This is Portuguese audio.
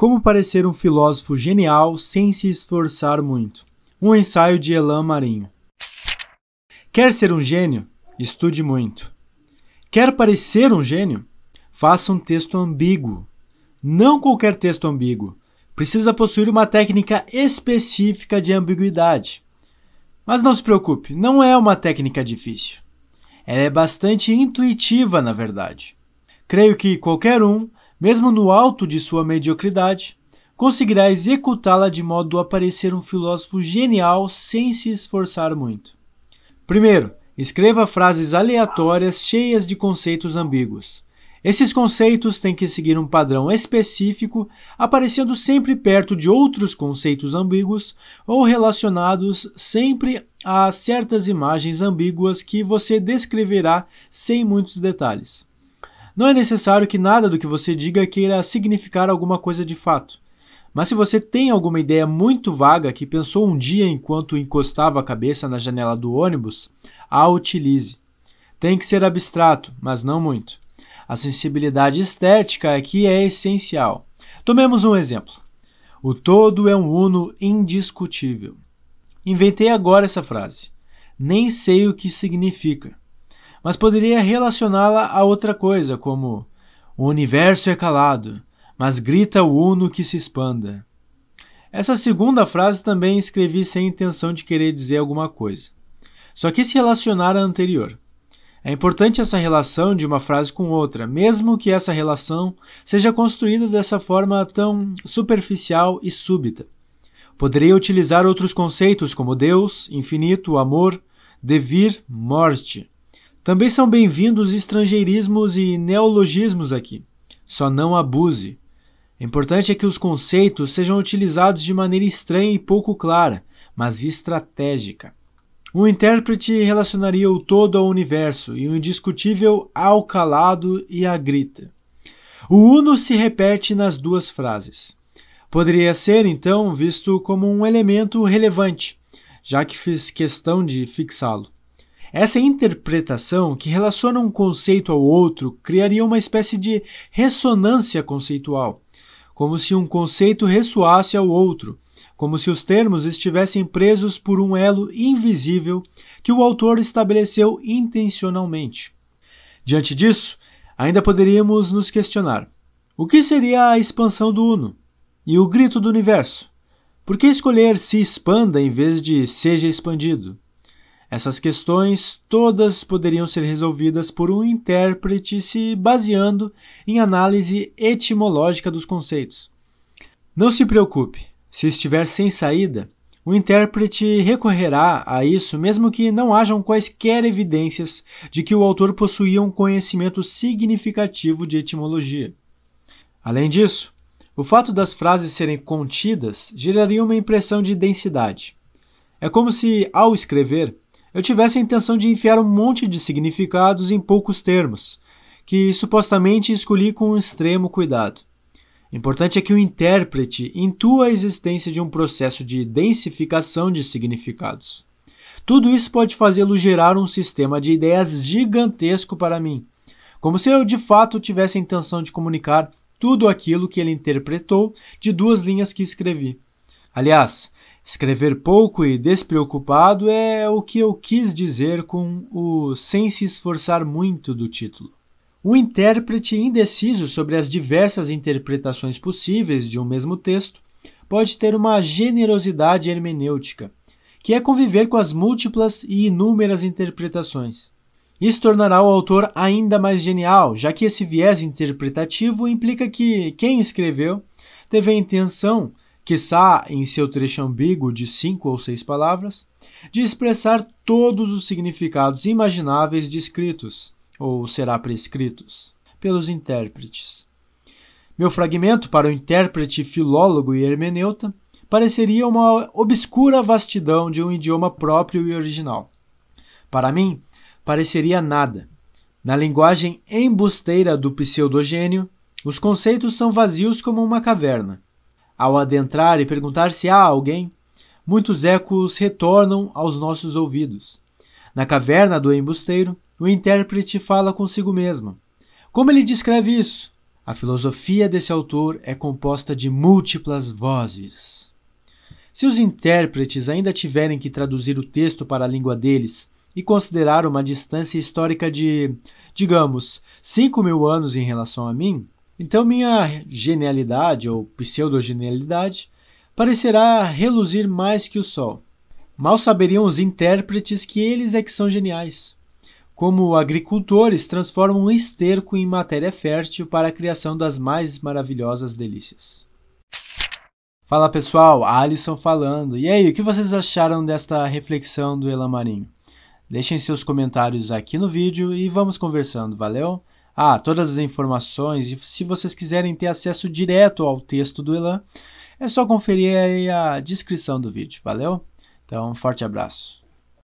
Como parecer um filósofo genial sem se esforçar muito. Um ensaio de Elan Marinho. Quer ser um gênio? Estude muito. Quer parecer um gênio? Faça um texto ambíguo. Não qualquer texto ambíguo. Precisa possuir uma técnica específica de ambiguidade. Mas não se preocupe, não é uma técnica difícil. Ela é bastante intuitiva, na verdade. Creio que qualquer um, mesmo no alto de sua mediocridade, conseguirá executá-la de modo a parecer um filósofo genial sem se esforçar muito. Primeiro, escreva frases aleatórias cheias de conceitos ambíguos. Esses conceitos têm que seguir um padrão específico, aparecendo sempre perto de outros conceitos ambíguos ou relacionados sempre a certas imagens ambíguas que você descreverá sem muitos detalhes. Não é necessário que nada do que você diga queira significar alguma coisa de fato. Mas se você tem alguma ideia muito vaga que pensou um dia enquanto encostava a cabeça na janela do ônibus, a utilize. Tem que ser abstrato, mas não muito. A sensibilidade estética aqui é essencial. Tomemos um exemplo. O todo é um uno indiscutível. Inventei agora essa frase. Nem sei o que significa, mas poderia relacioná-la a outra coisa, como o universo é calado, mas grita o uno que se expanda. Essa segunda frase também escrevi sem intenção de querer dizer alguma coisa. Só quis relacionar à anterior. É importante essa relação de uma frase com outra, mesmo que essa relação seja construída dessa forma tão superficial e súbita. Poderia utilizar outros conceitos como Deus, infinito, amor, devir, morte. Também são bem-vindos estrangeirismos e neologismos aqui. Só não abuse. O importante é que os conceitos sejam utilizados de maneira estranha e pouco clara, mas estratégica. O intérprete relacionaria o todo ao universo e o indiscutível ao calado e à grita. O uno se repete nas duas frases. Poderia ser, então, visto como um elemento relevante, já que fiz questão de fixá-lo. Essa interpretação, que relaciona um conceito ao outro, criaria uma espécie de ressonância conceitual, como se um conceito ressoasse ao outro, como se os termos estivessem presos por um elo invisível que o autor estabeleceu intencionalmente. Diante disso, ainda poderíamos nos questionar: o que seria a expansão do Uno? E o grito do universo? Por que escolher se expanda em vez de seja expandido? Essas questões todas poderiam ser resolvidas por um intérprete se baseando em análise etimológica dos conceitos. Não se preocupe, se estiver sem saída, o intérprete recorrerá a isso mesmo que não hajam quaisquer evidências de que o autor possuía um conhecimento significativo de etimologia. Além disso, o fato das frases serem contidas geraria uma impressão de densidade. É como se, ao escrever, eu tivesse a intenção de enfiar um monte de significados em poucos termos, que supostamente escolhi com extremo cuidado. Importante é que o intérprete intua a existência de um processo de densificação de significados. Tudo isso pode fazê-lo gerar um sistema de ideias gigantesco para mim, como se eu de fato tivesse a intenção de comunicar tudo aquilo que ele interpretou de duas linhas que escrevi. Aliás, escrever pouco e despreocupado é o que eu quis dizer com o sem se esforçar muito do título. O intérprete indeciso sobre as diversas interpretações possíveis de um mesmo texto pode ter uma generosidade hermenêutica, que é conviver com as múltiplas e inúmeras interpretações. Isso tornará o autor ainda mais genial, já que esse viés interpretativo implica que quem escreveu teve a intenção, quiçá em seu trecho ambíguo de cinco ou seis palavras, de expressar todos os significados imagináveis descritos ou será prescritos pelos intérpretes. Meu fragmento para o intérprete, filólogo e hermeneuta pareceria uma obscura vastidão de um idioma próprio e original. Para mim, pareceria nada. Na linguagem embusteira do pseudogênio, os conceitos são vazios como uma caverna. Ao adentrar e perguntar se há alguém, muitos ecos retornam aos nossos ouvidos. Na caverna do embusteiro, o intérprete fala consigo mesmo. Como ele descreve isso? A filosofia desse autor é composta de múltiplas vozes. Se os intérpretes ainda tiverem que traduzir o texto para a língua deles e considerar uma distância histórica de, digamos, 5 mil anos em relação a mim, então minha genialidade ou pseudogenialidade parecerá reluzir mais que o sol. Mal saberiam os intérpretes que eles é que são geniais. Como agricultores transformam um esterco em matéria fértil para a criação das mais maravilhosas delícias. Fala pessoal, Alisson falando. E aí, o que vocês acharam desta reflexão do Elan Marinho? Deixem seus comentários aqui no vídeo e vamos conversando, valeu? Ah, todas as informações, e se vocês quiserem ter acesso direto ao texto do Elan, é só conferir aí a descrição do vídeo, valeu? Então, um forte abraço.